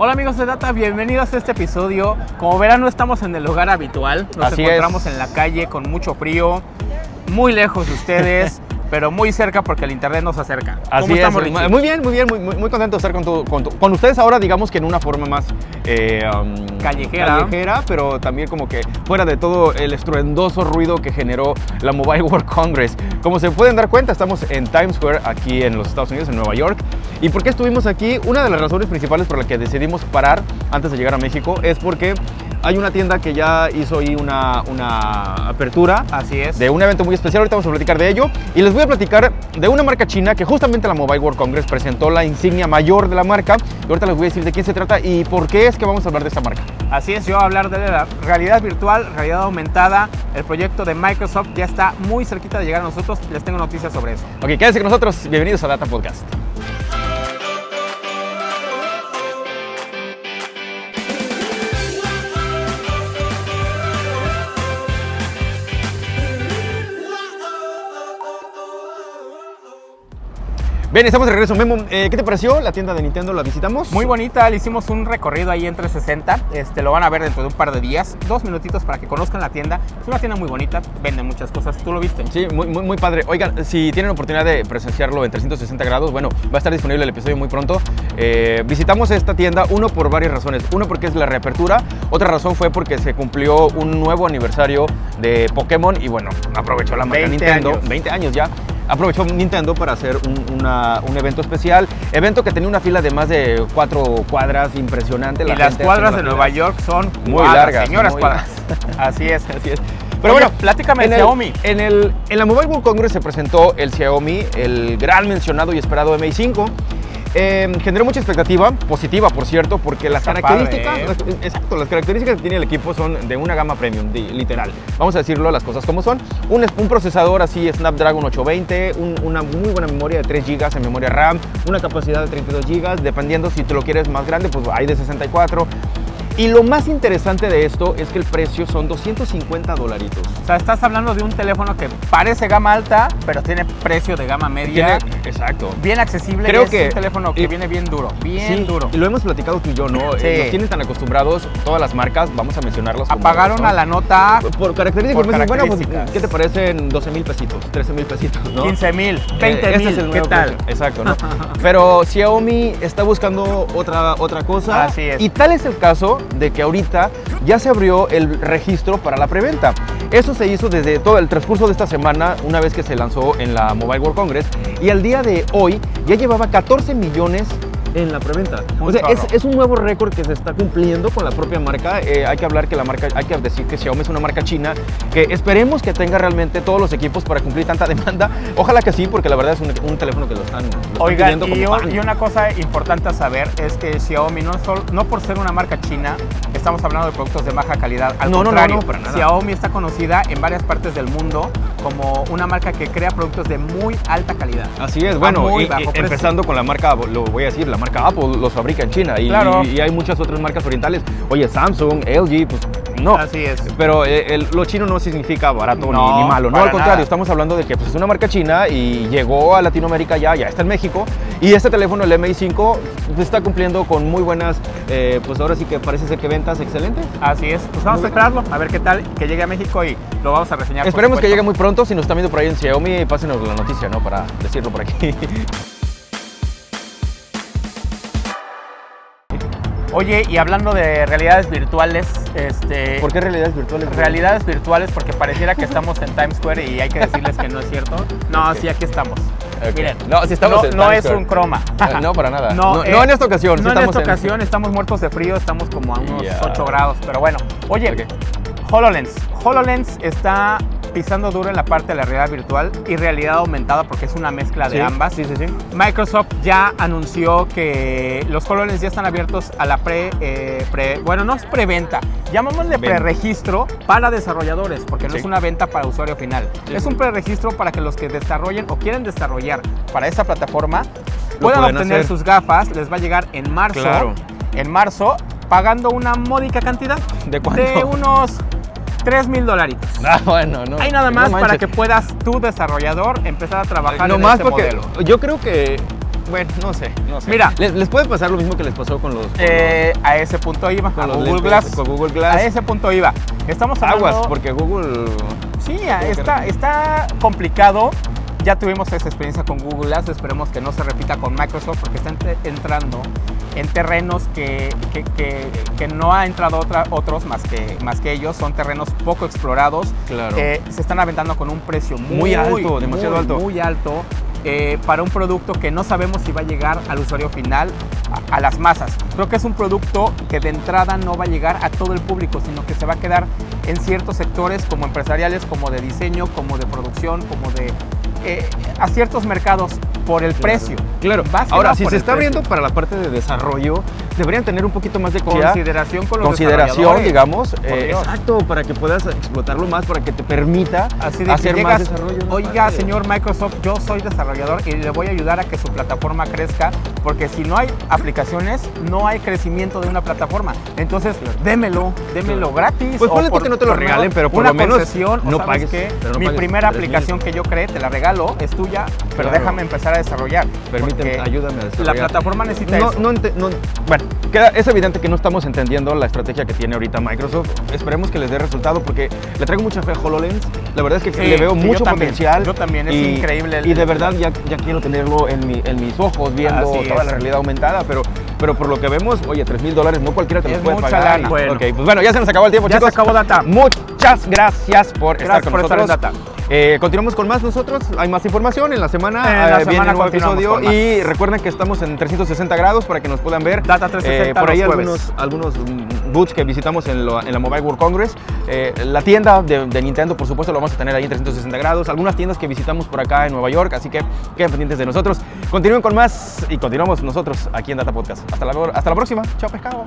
Hola amigos de Data, bienvenidos a este episodio. Como verán, no estamos en el lugar habitual. Nos Así encontramos es. en la calle con mucho frío, muy lejos de ustedes, pero muy cerca porque el internet nos acerca. Así ¿Cómo es. Richie? Muy bien, muy bien, muy, muy- muy contento de estar con, tu- con, tu- con ustedes ahora, digamos que en una forma más eh, um, Callejera. callejera, pero también como que fuera de todo el estruendoso ruido que generó la Mobile World Congress. Como se pueden dar cuenta, estamos en Times Square, aquí en los Estados Unidos, en Nueva York. ¿Y por qué estuvimos aquí? Una de las razones principales por las que decidimos parar antes de llegar a México es porque hay una tienda que ya hizo ahí una, una apertura Así es. de un evento muy especial. Ahorita vamos a platicar de ello. Y les voy a platicar de una marca china que justamente la Mobile World Congress presentó la insignia mayor de la marca. Y ahorita les voy a decir de quién se trata y por qué es que vamos a hablar de esta marca. Así es, yo voy a hablar de la realidad virtual, realidad aumentada. El proyecto de Microsoft ya está muy cerquita de llegar a nosotros. Les tengo noticias sobre eso. Ok, quédense con nosotros. Bienvenidos a Data Podcast. Bien, estamos de regreso. Memo, eh, ¿qué te pareció la tienda de Nintendo? ¿La visitamos? Muy bonita, le hicimos un recorrido ahí entre 60. Este, lo van a ver dentro de un par de días. Dos minutitos para que conozcan la tienda. Es una tienda muy bonita, vende muchas cosas. ¿Tú lo viste? Sí, muy, muy, muy padre. Oigan, si tienen oportunidad de presenciarlo en 360 grados, bueno, va a estar disponible el episodio muy pronto. Eh, visitamos esta tienda, uno por varias razones. Uno porque es la reapertura, otra razón fue porque se cumplió un nuevo aniversario de Pokémon y bueno, aprovechó la marca 20 Nintendo, años. 20 años ya. Aprovechó Nintendo para hacer un, una- un evento especial, evento que tenía una fila de más de cuatro cuadras, impresionante. Y la las gente cuadras de Nueva. York son Muy cuadras, largas, señoras muy cuadras. Así es. Así es. Pero bueno, platícame en el- Xiaomi. En, el, en la Mobile World Congress se presentó el Xiaomi, el gran mencionado y esperado Mi 5. Eh, generó mucha expectativa, positiva por cierto, porque las Está características, padre, ¿eh? las- exacto, las características que tiene el equipo son de una gama premium, de- literal. Vamos a decirlo las cosas como son. Un, un procesador así Snapdragon 820, un- una muy buena memoria de 3 GB en memoria RAM, una capacidad de 32 GB, dependiendo si te lo quieres más grande, pues hay de 64. Y lo más interesante de esto es que el precio son 250 dolaritos. O sea, estás hablando de un teléfono que parece gama alta, pero tiene precio de gama media. Tiene- exacto. Bien accesible. Creo y es que- un teléfono que y- viene bien duro. Bien Sí, duro. Y lo hemos platicado tú y yo, ¿no? Sí. Eh, Nos tienen tan acostumbrados todas las marcas, vamos a mencionarlas. como Apagaron a la nota Por características, Por dicen, bueno, pues, características. ¿qué te parecen 12 mil pesitos, 13 mil pesitos, no? 15 mil, Eh, 20 este mil. es el ¿Qué tal? precio. Exacto, ¿no? Pero Xiaomi está buscando otra, otra cosa. Así es. Y tal es el caso de que ahorita ya se abrió el registro para la preventa. Eso se hizo desde todo el transcurso de esta semana, una vez que se lanzó en la Mobile World Congress. Y al día de hoy ya llevaba 14 millones en la preventa. O sea, es, un nuevo récord que se está cumpliendo con la propia marca. Eh, hay que hablar que la marca, hay que decir que Xiaomi es una marca china que esperemos que tenga realmente todos los equipos para cumplir tanta demanda. Ojalá que sí, porque la verdad es un, un teléfono que lo están, lo Oigan, y, como una cosa importante a saber es que Xiaomi no, sol- no por ser una marca china, estamos hablando de productos de baja calidad. Al No, no, no, contrario, no, para nada. Xiaomi está conocida en varias partes del mundo como una marca que crea productos de muy alta calidad. Así es, bueno, y- y empezando con la marca, lo voy a decir, la marca Apple los fabrica en China y, Claro. y- y hay muchas otras marcas orientales. Oye, Samsung, LG, pues no. Así es. Pero eh, el- lo chino no significa barato ni- No, ni, malo, no, al contrario, nada. estamos hablando de que pues, es una marca china y llegó a Latinoamérica ya, ya está en México y este teléfono, el MI5, pues, está cumpliendo con muy buenas, eh, pues ahora sí que parece ser que ventas excelentes. Así es. Pues vamos a esperarlo, a ver qué tal, que llegue a México y lo vamos a reseñar. Esperemos que llegue muy pronto, si nos están viendo por ahí en Xiaomi, pásenos la noticia, ¿no? Para decirlo por aquí. Oye, y hablando de realidades virtuales, este. ¿Por qué realidades virtuales? Realidades virtuales porque pareciera que estamos en Times Square y hay que decirles que no es cierto. No, sí, aquí estamos. Miren, No, sí estamos no, en no es un croma. Eh, no, para nada. No, No, eh, no en esta ocasión. No en estamos esta ocasión, estamos muertos de frío, estamos como a unos Ya. 8 grados, pero bueno. Oye. HoloLens. HoloLens está pisando duro en la parte de la realidad virtual y realidad aumentada porque es una mezcla de Sí, ambas. Sí, sí, sí. Microsoft ya anunció que los HoloLens ya están abiertos a la pre, eh, pre- bueno, no es preventa, llamémosle preregistro para desarrolladores, porque no Sí. es una venta para usuario final. Sí, es un preregistro para que los que desarrollen o quieren desarrollar para esa plataforma puedan obtener hacer. sus gafas, les va a llegar en marzo. Claro. En marzo, pagando una módica cantidad ¿De cuánto? de unos 3 mil dolaritos. Ah, bueno, no. Hay nada no más para que puedas tú, desarrollador, empezar a trabajar no en más este porque modelo. yo creo que bueno, no sé, no sé. Mira. les, les puede pasar lo mismo que les pasó con los, con Eh, a ese punto iba, Con a los Google lentes, Glass. con Google Glass. A ese punto iba. Estamos hablando... aguas, porque Google Sí, está, está complicado. Ya tuvimos esa experiencia con Google Glass, esperemos que no se repita con Microsoft porque está entre- entrando en terrenos que, que- que- que no ha entrado otra- otros más que, más que ellos, son terrenos poco explorados, Claro. Eh, se están aventando con un precio muy, Muy alto, demasiado muy, alto. Muy alto eh, para un producto que no sabemos si va a llegar al usuario final, a, a las masas. Creo que es un producto que de entrada no va a llegar a todo el público, sino que se va a quedar en ciertos sectores como empresariales, como de diseño, como de producción, como de... eh, a ciertos mercados por el precio. Claro, ahora si se está abriendo para la parte de desarrollo, deberían tener un poquito más de consideración con los consideración, digamos, eh, exacto, para que puedas explotarlo más, para que te permita Así de que hacer llegas, más desarrollo. Oiga, padre". señor Microsoft, yo soy desarrollador y le voy a ayudar a que su plataforma crezca, porque si no hay aplicaciones, no hay crecimiento de una plataforma. Entonces, démelo, démelo gratis. Pues ponle que no te lo regalen, pero por una lo menos concesión, no ¿sabes pagues, no Mi pagues primera 3,000. aplicación que yo creé, te la regalo, es tuya, pero Claro. déjame empezar a desarrollar. Permíteme, ayúdame a La desarrollar. plataforma necesita No, eso. no no- bueno, queda- es evidente que no estamos entendiendo la estrategia que tiene ahorita Microsoft. Esperemos que les dé resultado porque le traigo mucha fe a HoloLens. La verdad es que Sí, le veo sí, yo mucho también. potencial. Yo también, es increíble el- y de verdad ya, ya quiero tenerlo en, mi- en mis ojos, viendo toda es. la realidad aumentada. Pero, pero por lo que vemos, oye, 3 mil dólares no cualquiera te los puede mucha pagar. Y- Bueno. ok, pues bueno, ya se nos acabó el tiempo, Ya se chicos. acabó Data. Muchas gracias por estar Gracias con por estar en nosotros. Data. Eh, continuamos con más nosotros. Hay más información en la semana. En la eh, viene un nuevo episodio y recuerden que estamos en 360 grados para que nos puedan ver. Data 360 Eh, por ahí algunos, algunos mm, booths que visitamos en, lo- en la Mobile World Congress. Eh, la tienda de, de Nintendo, por supuesto, lo vamos a tener ahí en 360 grados. Algunas tiendas que visitamos por acá en Nueva York, así que queden pendientes de nosotros. Continúen con más y continuamos nosotros aquí en Data Podcast. Hasta la, hasta la próxima. Chao, pescado.